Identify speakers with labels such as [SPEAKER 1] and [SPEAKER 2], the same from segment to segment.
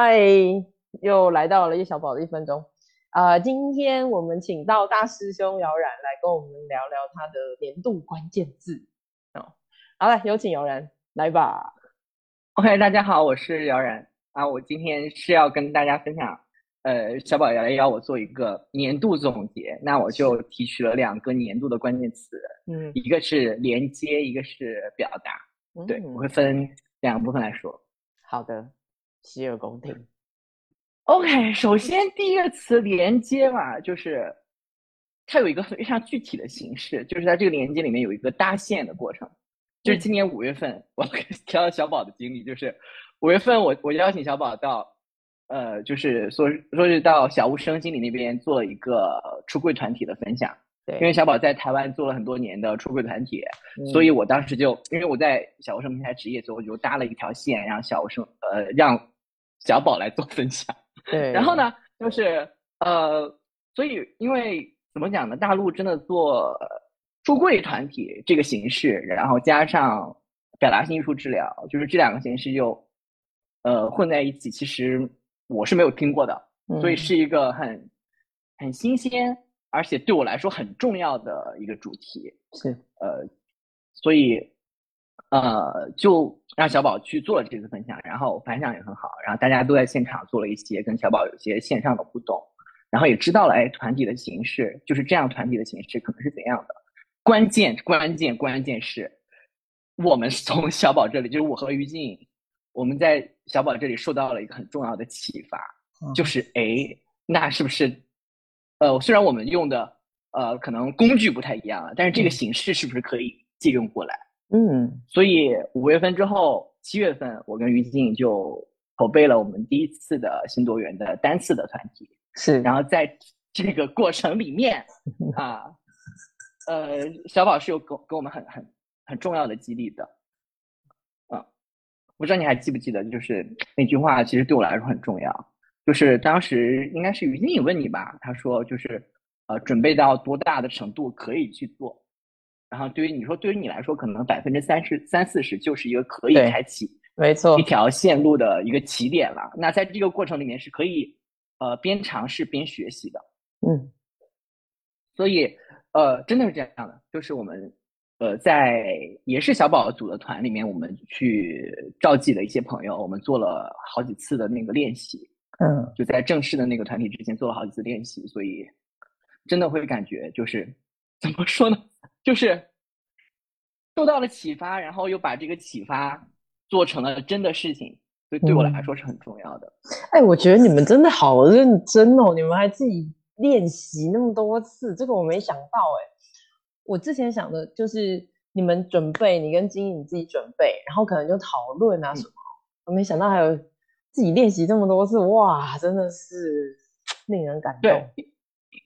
[SPEAKER 1] 嗨，又来到了叶小宝的一分钟。啊，今天我们请到大师兄姚然来跟我们聊聊他的年度关键字。哦，好了，有请姚然来吧。
[SPEAKER 2] OK，大家好，我是姚然啊。我今天是要跟大家分享，呃，小宝来邀我做一个年度总结，那我就提取了两个年度的关键词，嗯，一个是连接，一个是表达。对，我会分两个部分来说。
[SPEAKER 1] 好的，洗耳恭听。
[SPEAKER 2] OK，首先第一个词连接嘛，就是它有一个非常具体的形式，就是在这个连接里面有一个搭线的过程。就是今年五月份，我提到小宝的经历，就是五月份我我邀请小宝到，呃，就是说说是到小屋生经理那边做一个出柜团体的分享。
[SPEAKER 1] 对，
[SPEAKER 2] 因为小宝在台湾做了很多年的出柜团体，所以我当时就因为我在小屋生平台职业，所以我就搭了一条线，让小屋生呃让小宝来做分享。
[SPEAKER 1] 对，
[SPEAKER 2] 然后呢，就是呃，所以因为怎么讲呢？大陆真的做出柜团体这个形式，然后加上表达性艺术治疗，就是这两个形式就呃混在一起。其实我是没有听过的，所以是一个很很新鲜，而且对我来说很重要的一个主题。
[SPEAKER 1] 是
[SPEAKER 2] 呃，所以。呃，就让小宝去做了这次分享，然后反响也很好，然后大家都在现场做了一些跟小宝有些线上的互动，然后也知道了，哎，团体的形式就是这样，团体的形式可能是怎样的。关键关键关键是，我们从小宝这里，就是我和于静，我们在小宝这里受到了一个很重要的启发，就是哎，那是不是，呃，虽然我们用的呃可能工具不太一样了，但是这个形式是不是可以借用过来？
[SPEAKER 1] 嗯，
[SPEAKER 2] 所以五月份之后，七月份我跟于静就筹备了我们第一次的新多元的单次的团体。
[SPEAKER 1] 是，
[SPEAKER 2] 然后在这个过程里面 啊，呃，小宝是有给给我们很很很重要的激励的。啊，不知道你还记不记得，就是那句话，其实对我来说很重要。就是当时应该是于静问你吧，他说就是呃，准备到多大的程度可以去做。然后对于你说，对于你来说，可能百分之三十三四十就是一个可以开启
[SPEAKER 1] 没错
[SPEAKER 2] 一条线路的一个起点了。那在这个过程里面是可以呃边尝试边学习的。
[SPEAKER 1] 嗯，
[SPEAKER 2] 所以呃真的是这样的，就是我们呃在也是小宝组的团里面，我们去召集了一些朋友，我们做了好几次的那个练习。
[SPEAKER 1] 嗯，
[SPEAKER 2] 就在正式的那个团体之前做了好几次练习，所以真的会感觉就是怎么说呢？就是受到了启发，然后又把这个启发做成了真的事情，所以对我来说是很重要的。
[SPEAKER 1] 哎，我觉得你们真的好认真哦，你们还自己练习那么多次，这个我没想到哎。我之前想的就是你们准备，你跟金颖自己准备，然后可能就讨论啊什么。我没想到还有自己练习这么多次，哇，真的是 令人感动。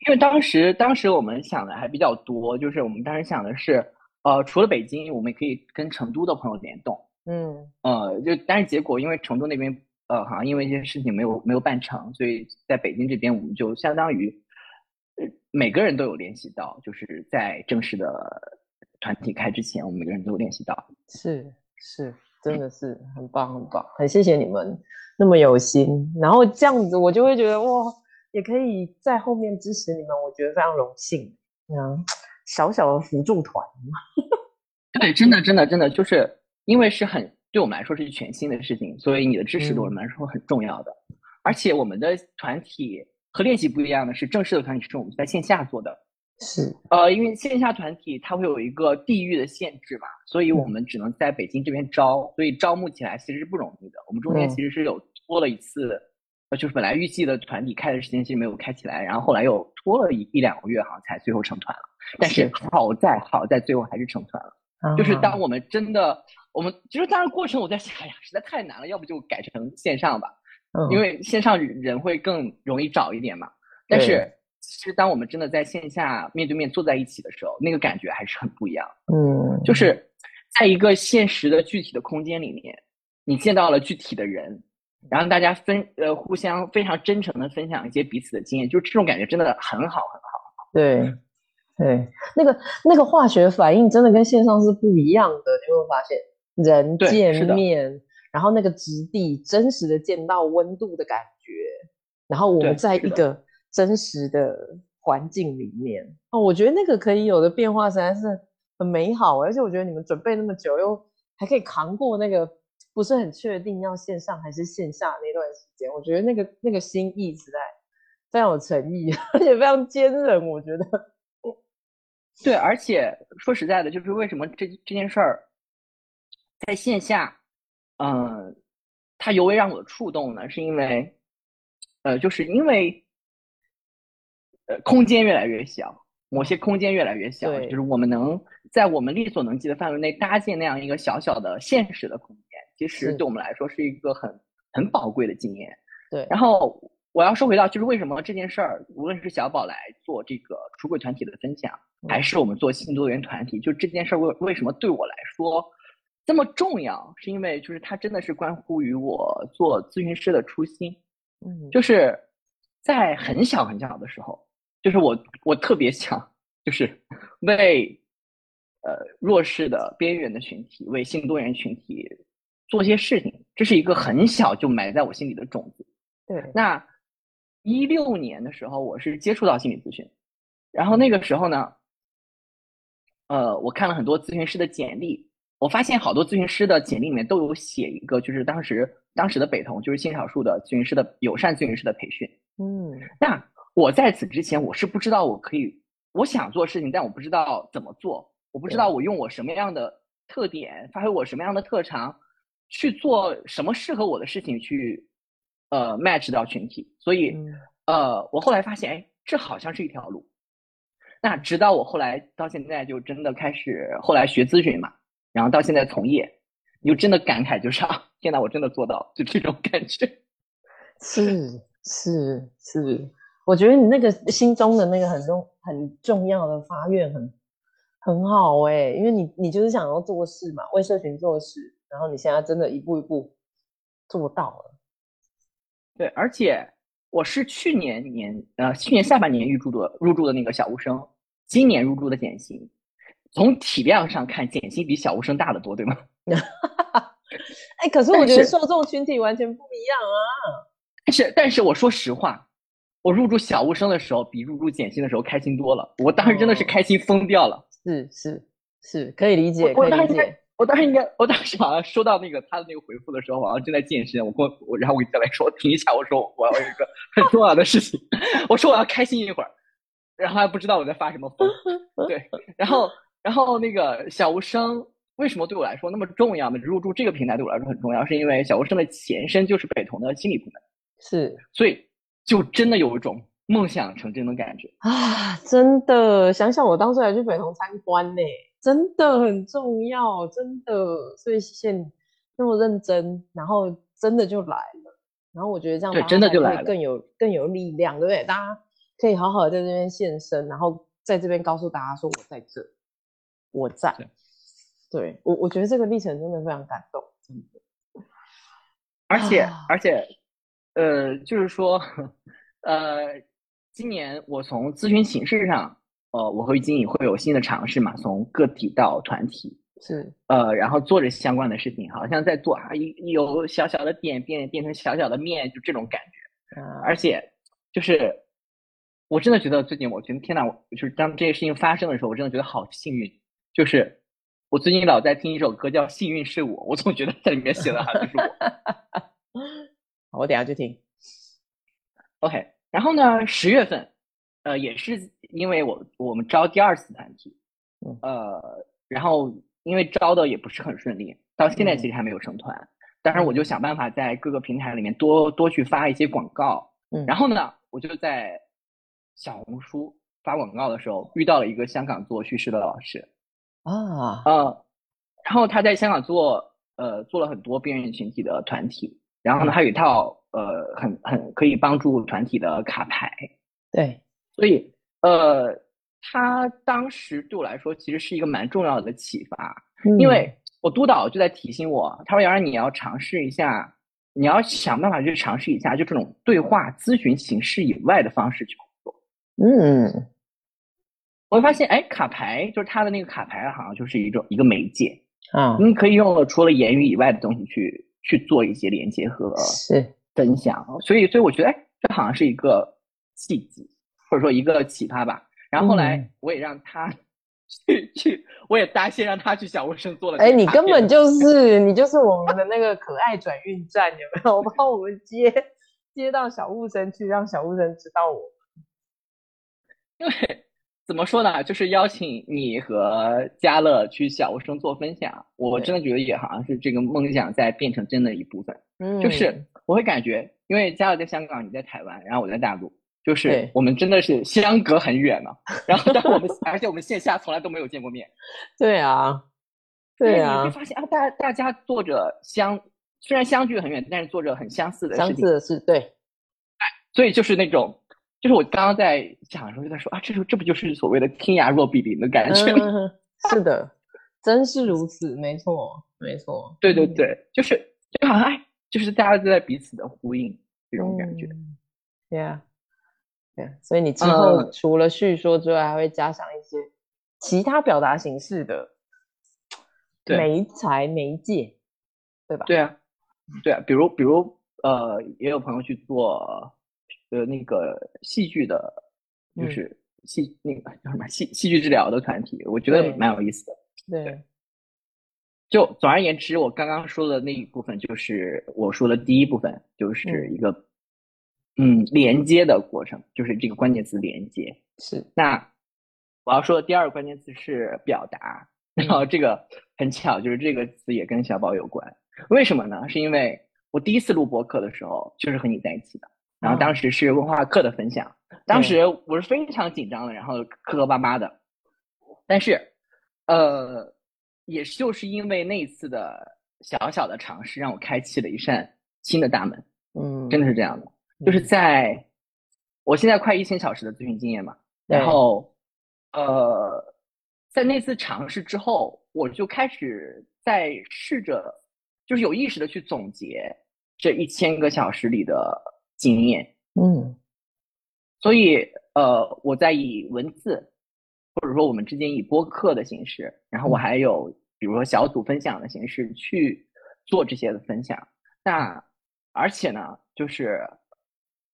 [SPEAKER 2] 因为当时，当时我们想的还比较多，就是我们当时想的是，呃，除了北京，我们也可以跟成都的朋友联动，
[SPEAKER 1] 嗯，
[SPEAKER 2] 呃，就但是结果因为成都那边，呃，好像因为一些事情没有没有办成，所以在北京这边我们就相当于，呃，每个人都有联系到，就是在正式的团体开之前，我们每个人都有联系到，
[SPEAKER 1] 是是，真的是很棒很棒，很谢谢你们那么有心，然后这样子我就会觉得哇。也可以在后面支持你们，我觉得非常荣幸。嗯，小小的辅助团
[SPEAKER 2] 对，真的，真的，真的，就是因为是很对我们来说是全新的事情，所以你的支持对我们来说很重要的。而且我们的团体和练习不一样的是，正式的团体是我们在线下做的。
[SPEAKER 1] 是，
[SPEAKER 2] 呃，因为线下团体它会有一个地域的限制嘛，所以我们只能在北京这边招，所以招募起来其实是不容易的。我们中间其实是有拖了一次。就是本来预计的团体开的时间其实没有开起来，然后后来又拖了一一两个月，好像才最后成团了。但是好在好在最后还是成团了。就是当我们真的，我们其实当然过程我在想，哎呀，实在太难了，要不就改成线上吧，因为线上人会更容易找一点嘛。但是其实当我们真的在线下面对面坐在一起的时候，那个感觉还是很不一样。
[SPEAKER 1] 嗯，
[SPEAKER 2] 就是在一个现实的具体的空间里面，你见到了具体的人。然后大家分呃互相非常真诚的分享一些彼此的经验，就这种感觉真的很好很好。
[SPEAKER 1] 对，对，那个那个化学反应真的跟线上是不一样的，你会发现？人见面，然后那个质地真实的见到温度的感觉，然后我们在一个真实的环境里面。哦，我觉得那个可以有的变化实在是很美好，而且我觉得你们准备那么久，又还可以扛过那个不是很确定要线上还是线下那段时间，我觉得那个那个心意实在非常有诚意，而且非常坚韧，我觉得。
[SPEAKER 2] 对，而且说实在的，就是为什么这这件事儿在线下，嗯、它尤为让我触动呢？是因为，呃，就是因为，呃，空间越来越小，某些空间越来越小，就是我们能在我们力所能及的范围内搭建那样一个小小的现实的空间，其实对我们来说是一个很很宝贵的经验。
[SPEAKER 1] 对，
[SPEAKER 2] 然后我要说回到，就是为什么这件事儿，无论是小宝来做这个出柜团体的分享，还
[SPEAKER 1] 嗯。
[SPEAKER 2] 是我们做性多元团体，就这件事儿为为什么对我来说这么重要，是因为就是它真的是关乎于我做咨询师的初心，
[SPEAKER 1] 嗯，
[SPEAKER 2] 就是在很小很小的时候，就是我我特别想就是为呃弱势的边缘的群体，为性多元群体做些事情，这是一个很小就埋在我心里的种子。
[SPEAKER 1] 对，
[SPEAKER 2] 那一六年的时候，我是接触到心理咨询，然后那个时候呢，呃，我看了很多咨询师的简历，我发现好多咨询师的简历里面都有写一个，就是当时当时的北同就是性少数的咨询师的友善咨询师的培训。
[SPEAKER 1] 嗯，
[SPEAKER 2] 那我在此之前，我是不知道我可以，我想做事情，但我不知道怎么做，我不知道我用我什么样的特点，发挥我什么样的特长，去做什么适合我的事情去，呃，match 到群体。所以，
[SPEAKER 1] 嗯
[SPEAKER 2] 呃，我后来发现，哎，这好像是一条路。那直到我后来到现在，就真的开始后来学咨询嘛，然后到现在从业，你就真的感慨就是 啊，天呐，我真的做到，就这种感觉。
[SPEAKER 1] 是是是，我觉得你那个心中的那个很重很重要的发愿很很好哎、因为你你就是想要做事嘛，为社群做事，然后你现在真的一步一步做到了，
[SPEAKER 2] 对，而且我是去年年呃去年下半年入驻的入住的那个小无声，今年入住的简心。从体量上看，简心比小无声大得多，对吗？
[SPEAKER 1] 哎、可是我觉得受众群体完全不一样啊，
[SPEAKER 2] 但是但是我说实话，我入住小无声的时候，比入住简心的时候开心多了。我当时真的是
[SPEAKER 1] 哦
[SPEAKER 2] 开心疯掉了。
[SPEAKER 1] 是是是，可以理解，可以理解，
[SPEAKER 2] 我当时应该，我当时好像收到那个他的那个回复的时候，好像正在健身。我跟我我，然后我再来说，停一下，我说我要有一个很重要的事情，我说我要开心一会儿，然后还不知道我在发什么疯。对，然后然后那个小无声为什么对我来说那么重要呢？入驻这个平台对我来说很重要，是因为小无声的前身就是北同的心理部门，
[SPEAKER 1] 是
[SPEAKER 2] 所以就真的有一种梦想成真的感觉。
[SPEAKER 1] 啊，真的，想想我当初还去北同参观呢，真的很重要，真的，所以谢谢你那么认真，然后真的就来了，然后我觉得这样
[SPEAKER 2] 对真的就来了
[SPEAKER 1] 更有更有力量，对不对？大家可以好好地在这边现身，然后在这边告诉大家说我在这，我在
[SPEAKER 2] 对，
[SPEAKER 1] 对我我觉得这个历程真的非常感动，真的，
[SPEAKER 2] 而且
[SPEAKER 1] 啊
[SPEAKER 2] 而且，呃，就是说，呃，今年我从咨询形式上，呃，我和经理会有新的尝试嘛，从个体到团体，
[SPEAKER 1] 是
[SPEAKER 2] 呃，然后做着相关的事情，好像在做啊，一有小小的点变变成小小的面，就这种感觉。
[SPEAKER 1] 嗯，
[SPEAKER 2] 而且，就是我真的觉得最近，我觉得天呐，我就是当这些事情发生的时候，我真的觉得好幸运。就是我最近老在听一首歌叫《幸运是我》，我总觉得在里面写的好像就是我。
[SPEAKER 1] 好，我等下去听
[SPEAKER 2] ，OK，然后呢，十月份，呃，也是因为我我们招第二次团体，
[SPEAKER 1] 嗯。
[SPEAKER 2] 呃，然后因为招的也不是很顺利，到现在其实。还没有成团。但是，我。就想办法在各个平台里面多多去发一些广告。
[SPEAKER 1] 嗯。
[SPEAKER 2] 然后呢，我就在小红书发广告的时候遇到了一个香港做叙事的老师，
[SPEAKER 1] 啊，
[SPEAKER 2] 呃，然后他在香港做呃做了很多边缘群体的团体，然后呢，他有一套呃很很可以帮助团体的卡牌，
[SPEAKER 1] 对，
[SPEAKER 2] 所以呃，他当时对我来说其实是一个蛮重要的启发，因
[SPEAKER 1] 嗯。
[SPEAKER 2] 为我督导就在提醒我，他说：“杨然，你要尝试一下，你要想办法去尝试一下，就这种对话咨询形式以外的方式去工作。”
[SPEAKER 1] 嗯。
[SPEAKER 2] 我会发现，哎，卡牌就是他的那个卡牌，好像就是一种一个媒介，
[SPEAKER 1] 啊，
[SPEAKER 2] 你可以用了除了言语以外的东西去去做一些连接和
[SPEAKER 1] 是。
[SPEAKER 2] 分享。所以，所以我觉得，哎，这好像是一个契机，或者说一个启发吧。然后后来我也让他 去去，我也答谢让他去小物生做了。
[SPEAKER 1] 哎，你根本就 是你就是我们的那个可爱转运站，有没有？帮我们接接到小物生去，让小物生知道我。
[SPEAKER 2] 因为怎么说呢，就是邀请你和嘉乐去小物生做分享，我真的觉得也好像是这个梦想在变成真的一部分。嗯，就是我会感觉，因为嘉乐在香港，你在台湾，然后我在大陆。就是我们真的是相隔很远呢，然后但我们 而且我们线下从来都没有见过面。
[SPEAKER 1] 对啊，对啊，
[SPEAKER 2] 你会发现啊，大大家做着相虽然相距很远，但是做着很相似的
[SPEAKER 1] 相似的事，对。
[SPEAKER 2] 哎，所以就是那种，就是我刚刚在讲的时候就在说啊，这这不就是所谓的天涯若比邻的感觉吗？
[SPEAKER 1] 是的，真是如此，没错，没错。
[SPEAKER 2] 对对对，就是就好像哎，就是大家都在彼此的呼应这种感觉。
[SPEAKER 1] 对啊。对，所以你之后除了叙说之外，还会加上一些其他表达形式的 媒材媒介，对吧？
[SPEAKER 2] 对啊，对啊，比如比如呃，也有朋友去做呃那个戏剧的，就是戏那个叫什么戏戏剧治疗的团体，我觉得蛮有意思的。
[SPEAKER 1] 对，
[SPEAKER 2] 就总而言之，我刚刚说的那一部分就是我说的第一部分，就是一个。嗯，连接的过程就是这个关键词连接。
[SPEAKER 1] 是，
[SPEAKER 2] 那我要说的第二个关键词是表达，然后这个很巧，就是这个词也跟小宝有关。为什么呢？是因为我第一次录播客的时候就是和你在一起的，然后当时是文化课的分享，当时我是非常紧张的，然后磕磕巴巴的，但是，呃，也就是因为那一次的小小的尝试，让我开启了一扇新的大门。嗯，真的是这样的。就是在我现在快一千小时的咨询经验嘛，然后呃，在那次尝试之后，我就开始在试着，就是有意识的去总结这一千个小时里的经验。嗯，所以呃，我在以文字，或者说我们之间以播客的形式，然后我还有比如说小组分享的形式去做这些的分享。那而且呢，就是。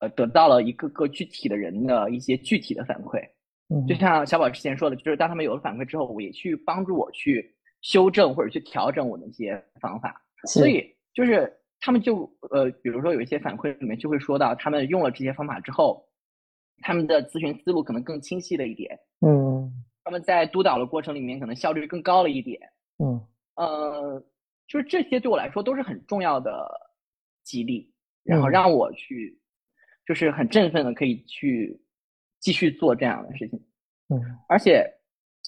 [SPEAKER 2] 呃，得到了一个个具体的人的一些具体的反馈，嗯，就像小宝之前说的，就是当他们有了反馈之后，我也去帮助我去修正或者去调整我的一些方法，所以就是他们就呃，比如说有一些反馈里面就会说到，他们用了这些方法之后，他们的咨询思路可能更清晰了一点，嗯，他们在督导的过程里面可能效率更高了一点，嗯，呃，就是这些对我来说都是很重要的激励，然后让我去。就是很振奋的，可以去继续做这样的事情。嗯，而且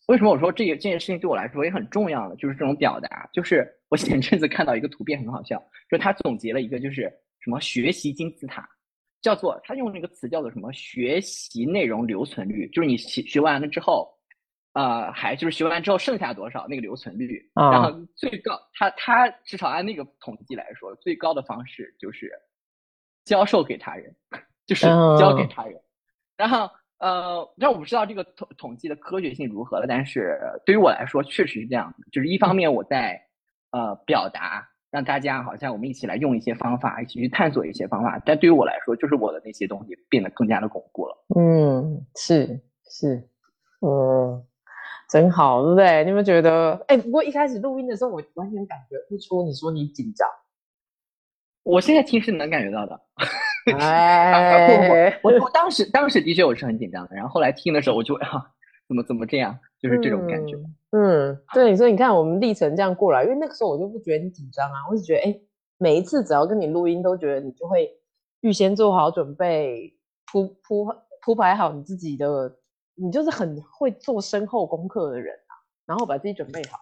[SPEAKER 2] 为什么我说这个这件事情对我来说也很重要呢？就是这种表达。就是我前阵子看到一个图片很好笑，就是他总结了一个就是什么学习金字塔，叫做他用那个词叫做什么学习内容留存率，就是你学学完了之后，呃，还就是学完之后剩下多少那个留存率。然后最高，他他至少按那个统计来说，最高的方式就是教授给他人。就是交给他人，然后呃，让我不知道这个统统计的科学性如何了，但是对于我来说确实是这样的。就是一方面我在呃表达，让大家好像我们一起来用一些方法，一起去探索一些方法，但对于我来说，就是我的那些东西变得更加的巩固了。
[SPEAKER 1] 嗯，是是，嗯，真好，对不对？你们觉得？哎，不过一开始录音的时候，我完全感觉不出你说你紧张，
[SPEAKER 2] 我现在其实能感觉到的。哎，我我当时当时的确我是很紧张的，然后后来听的时候我就啊，怎么怎么这样，就是这种感觉。
[SPEAKER 1] 嗯，对，所以你看我们历程这样过来，因为那个时候我就不觉得你紧张啊，我就觉得哎，每一次只要跟你录音，都觉得你就会预先做好准备，铺铺铺排好你自己的，你就是很会做深厚功课的人啊，然后把自己准备好，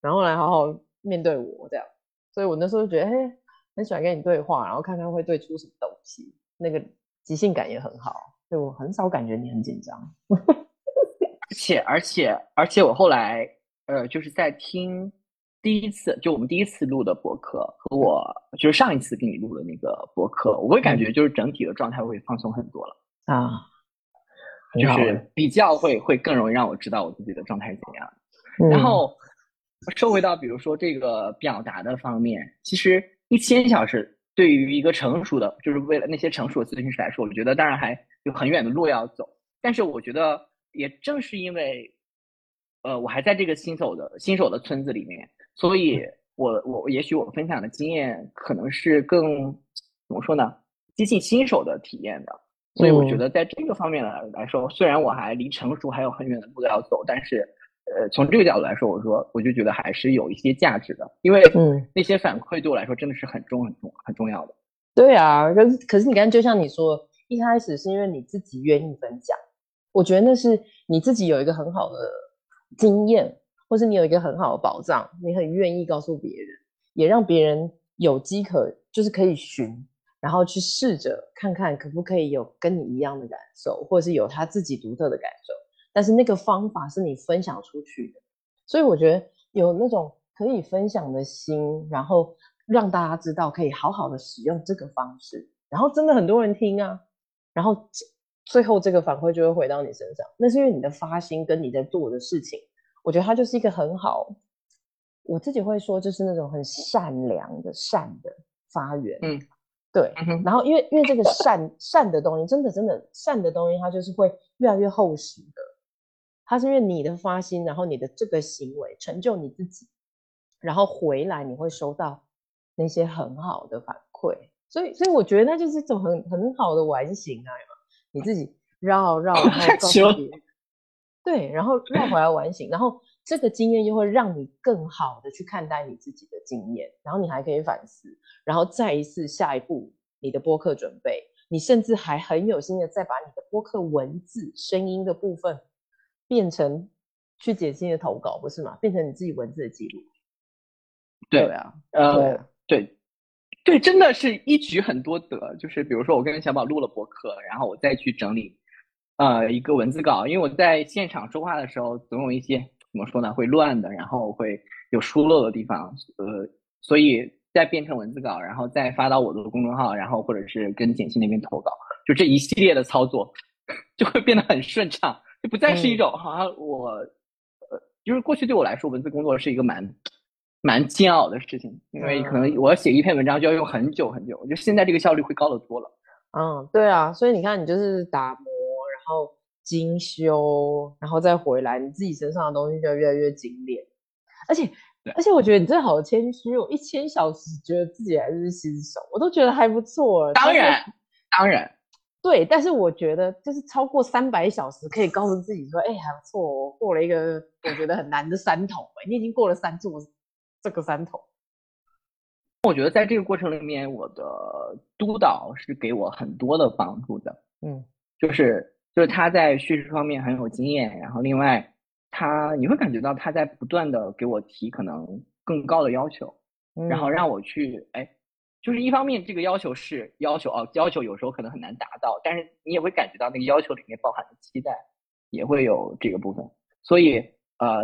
[SPEAKER 1] 然后来好好面对我这样，所以我那时候就觉得哎。很喜欢跟你对话，然后看看会对出什么东西，那个即兴感也很好，所以我很少感觉你很紧张。
[SPEAKER 2] 而且而且而且，我后来呃，就是在听第一次，就我们第一次录的博客和我就是上一次给你录的那个博客，我会感觉就是整体的状态会放松很多了啊，就是比较会会更容易让我知道我自己的状态是怎样。然后说回到比如说这个表达的方面，其实。一千小时对于一个成熟的，就是为了那些成熟的咨询师来说，我觉得当然还有很远的路要走。但是我觉得，也正是因为，呃，我还在这个新手的新手的村子里面，所以我我也许我分享的经验可能是更怎么说呢，接近新手的体验的。所以我觉得在这个方面来来说，虽然我还离成熟还有很远的路要走，但是，呃，从这个角度来说，我说我就觉得还是有一些价值的，因为嗯，那些反馈对我来说真的是很重很重很重要的。
[SPEAKER 1] 对啊，可是可是你刚才就像你说，一开始是因为你自己愿意分享，我觉得那是你自己有一个很好的经验，或是你有一个很好的保障，你很愿意告诉别人，也让别人有机可就是可以寻。然后去试着看看可不可以有跟你一样的感受，或者是有他自己独特的感受。但是那个方法是你分享出去的，所以我觉得有那种可以分享的心，然后让大家知道可以好好的使用这个方式，然后真的很多人听啊，然后最后这个反馈就会回到你身上。那是因为你的发心跟你在做的事情，我觉得它就是一个很好，我自己会说就是那种很善良的善的发源，嗯。对，然后因为因为这个善善的东西，真的真的善的东西，它就是会越来越厚实的。它是因为你的发心，然后你的这个行为成就你自己，然后回来你会收到那些很好的反馈。所以所以我觉得那就是一种很很好的完形啊，你自己绕绕然后告诉别人，对，然后绕回来完形，然后。这个经验又会让你更好的去看待你自己的经验，然后你还可以反思，然后再一次下一步你的播客准备，你甚至还很有心的再把你的播客文字声音的部分变成去解析的投稿，不是吗？变成你自己文字的记录。
[SPEAKER 2] 对啊，呃，对，对，真的是一举很多得，就是比如说我跟小宝录了博客，然后我再去整理呃一个文字稿，因为我在现场说话的时候总有一些。怎么说呢？会乱的，然后会有疏漏的地方，呃，所以再变成文字稿，然后再发到我的公众号，然后或者是跟简讯那边投稿，就这一系列的操作 就会变得很顺畅，就不再是一种好像我，呃，就是过去对我来说，文字工作是一个蛮蛮煎熬的事情，因为可能我要写一篇文章就要用很久很久，就现在这个效率会高得多了。
[SPEAKER 1] 嗯，对啊，所以你看，你就是打磨，然后。精修，然后再回来，你自己身上的东西就越来越精炼。而且，而且我觉得你真的好谦虚，我一千小时觉得自己还是新手，我都觉得还不错。
[SPEAKER 2] 当然，当然，
[SPEAKER 1] 对。但是我觉得，就是超过三百小时，可以告诉自己说：“哎，还不错，我过了一个我觉得很难的山头。”哎，你已经过了三座这个山头。
[SPEAKER 2] 我觉得在这个过程里面，我的督导是给我很多的帮助的。嗯，就是。就是他在叙事方面很有经验，然后另外他你会感觉到他在不断的给我提可能更高的要求，然后让我去哎，就是一方面这个要求是要求哦，要求有时候可能很难达到，但是你也会感觉到那个要求里面包含的期待也会有这个部分，所以呃，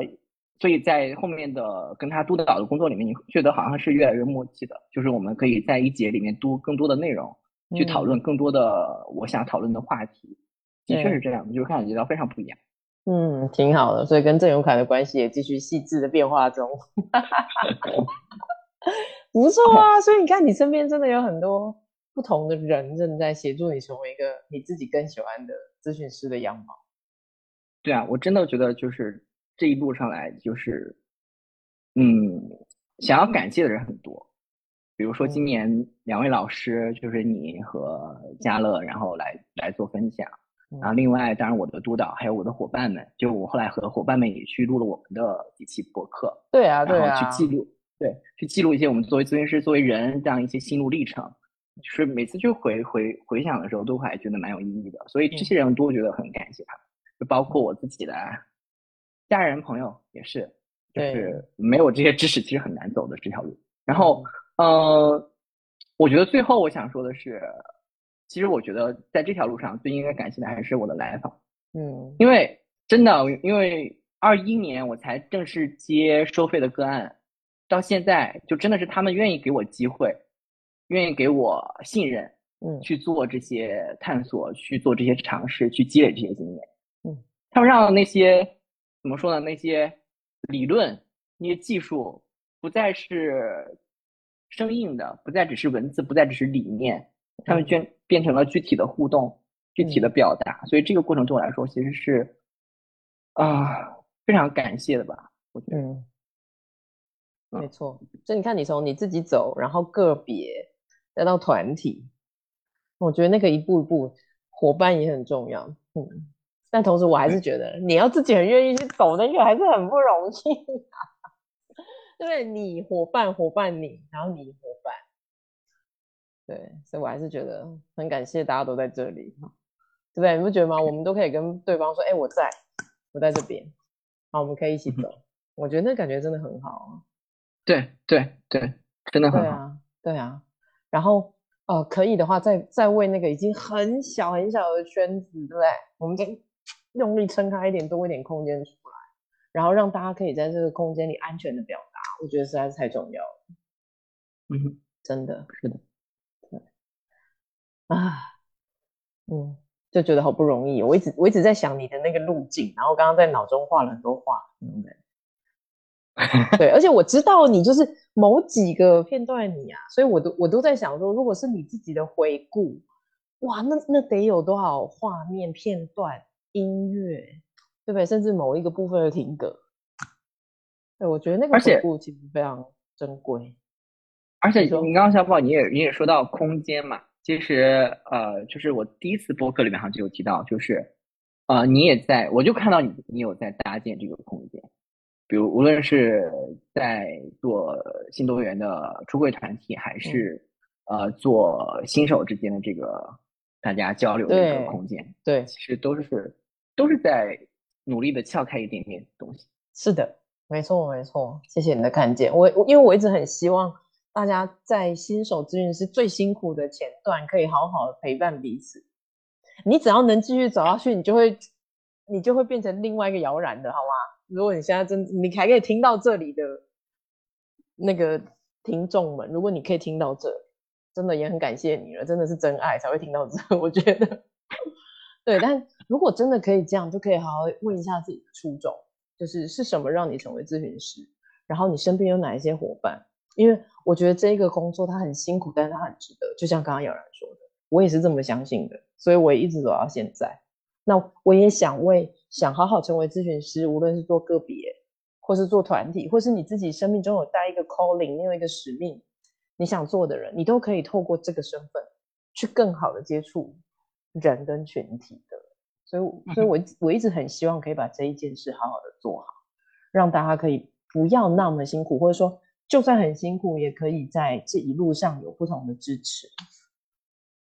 [SPEAKER 2] 所以在后面的跟他督导的工作里面，你觉得好像是越来越默契的，就是我们可以在一节里面多更多的内容，去讨论更多的我想讨论的话题。的确是这样，就是感觉到非常不一样。
[SPEAKER 1] 嗯，挺好的，所以跟郑永凯的关系也继续细致的变化中。不错啊，所以你看，你身边真的有很多不同的人正在协助你成为一个你自己更喜欢的咨询师的样貌。
[SPEAKER 2] 对啊，我真的觉得就是这一路上来，就是嗯，想要感谢的人很多。比如说今年两位老师，就是你和嘉乐，然后来来做分享。然后，另外，当然，我的督导还有我的伙伴们，就我后来和伙伴们也去录了我们的几期博客。
[SPEAKER 1] 对啊，对
[SPEAKER 2] 啊。去记录，对，去记录一些我们作为咨询师、作为人这样一些心路历程。就是每次去回回回想的时候，都还觉得蛮有意义的。所以这些人都觉得很感谢他，就包括我自己的家人朋友也是，就是没有这些知识，其实很难走的这条路。然后，呃，我觉得最后我想说的是。其实我觉得在这条路上最应该感谢的还是我的来访，嗯，因为真的，因为二一年我才正式接收费的个案，到现在就真的是他们愿意给我机会，愿意给我信任，嗯，去做这些探索，去做这些尝试，去积累这些经验，嗯，他们让那些怎么说呢？那些理论、那些技术不再是生硬的，不再只是文字，不再只是理念，他们变变成了具体的互动、具体的表达。所以这个过程对我来说，其实是啊非常感谢的吧。我觉得，
[SPEAKER 1] 嗯，没错。所以你看，你从你自己走，然后个别再到团体，我觉得那个一步一步，伙伴也很重要。嗯。但同时，我还是觉得你要自己很愿意去走那个，还是很不容易。对 不对？你伙伴伙伴你，然后你伙伴，对，所以我还是觉得很感谢大家都在这里，对不对？你不觉得吗？我们都可以跟对方说：“哎，我在，我在这边，好，我们可以一起走。”我觉得那感觉真的很好。
[SPEAKER 2] 对对对，真的很好。
[SPEAKER 1] 对啊，对啊。然后，呃，可以的话，再再为那个已经很小很小的圈子，对不对？我们再用力撑开一点，多一点空间出来，然后让大家可以在这个空间里安全的表达。我觉得实在是太重要了，
[SPEAKER 2] 嗯，
[SPEAKER 1] 真的
[SPEAKER 2] 是的，
[SPEAKER 1] 对，啊，嗯，就觉得好不容易。我一直我一直在想你的那个路径，然后刚刚在脑中画了很多画，嗯，对，而且我知道你就是某几个片段你啊，所以我都我都在想说，如果是你自己的回顾，哇，那那得有多少画面片段、音乐，对不对？甚至某一个部分的停格。对，我觉得那个回顾其实非常珍贵。
[SPEAKER 2] 而且你刚刚小宝，你也你也说到空间嘛，其实呃，就是我第一次播客里面好像就有提到，就是呃，你也在，我就看到你你有在搭建这个空间，比如无论是在做新多元的出柜团体，还是呃做新手之间的这个大家交流的一个空间，
[SPEAKER 1] 对，
[SPEAKER 2] 其实都是都是在努力的撬开一点点东西。
[SPEAKER 1] 是的。没错，没错，谢谢你的看见。我因为我一直很希望大家在新手咨询师最辛苦的前段，可以好好的陪伴彼此。你只要能继续走下去，你就会你就会变成另外一个摇然的，好吗？如果你现在真你还可以听到这里的那个听众们，如果你可以听到这，真的也很感谢你了，真的是真爱才会听到这。我觉得，对，但如果真的可以这样，就可以好好问一下自己的初衷。就是是什么让你成为咨询师？然后你身边有哪一些伙伴？因为我觉得这个工作它很辛苦，但是它很值得。就像刚刚有人说的，我也是这么相信的，所以我也一直走到现在。那我也想为想好好成为咨询师，无论是做个别，或是做团体，或是你自己生命中有带一个 calling，你有一个使命，你想做的人，你都可以透过这个身份去更好的接触人跟群体的。所以，所以我我一直很希望可以把这一件事好好的做好，让大家可以不要那么辛苦，或者说就算很辛苦，也可以在这一路上有不同的支持。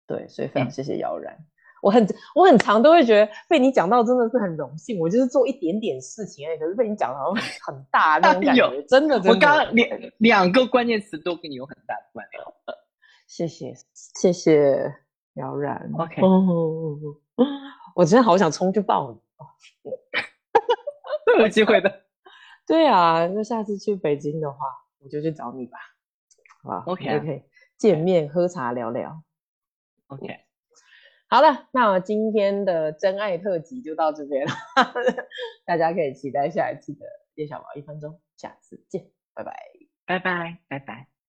[SPEAKER 1] 对，所以非常谢谢姚然，我很我很常都会觉得被你讲到真的是很荣幸，我就是做一点点事情而已，可是被你讲到 很大那种感觉，真的，
[SPEAKER 2] 我刚刚两两个关键词都跟你有很大的关联。
[SPEAKER 1] 谢谢谢谢姚然
[SPEAKER 2] ，OK。
[SPEAKER 1] 我真的好想冲去抱你哦！
[SPEAKER 2] 有机会的。
[SPEAKER 1] 对啊，那下次去北京的话，我就去找你吧。好
[SPEAKER 2] ，OK
[SPEAKER 1] OK，见面喝茶聊聊。
[SPEAKER 2] OK，
[SPEAKER 1] 好了，那我今天的真爱特辑就到这边了，大家可以期待下一次的叶小宝一分钟，下次见，拜拜，
[SPEAKER 2] 拜拜，拜拜。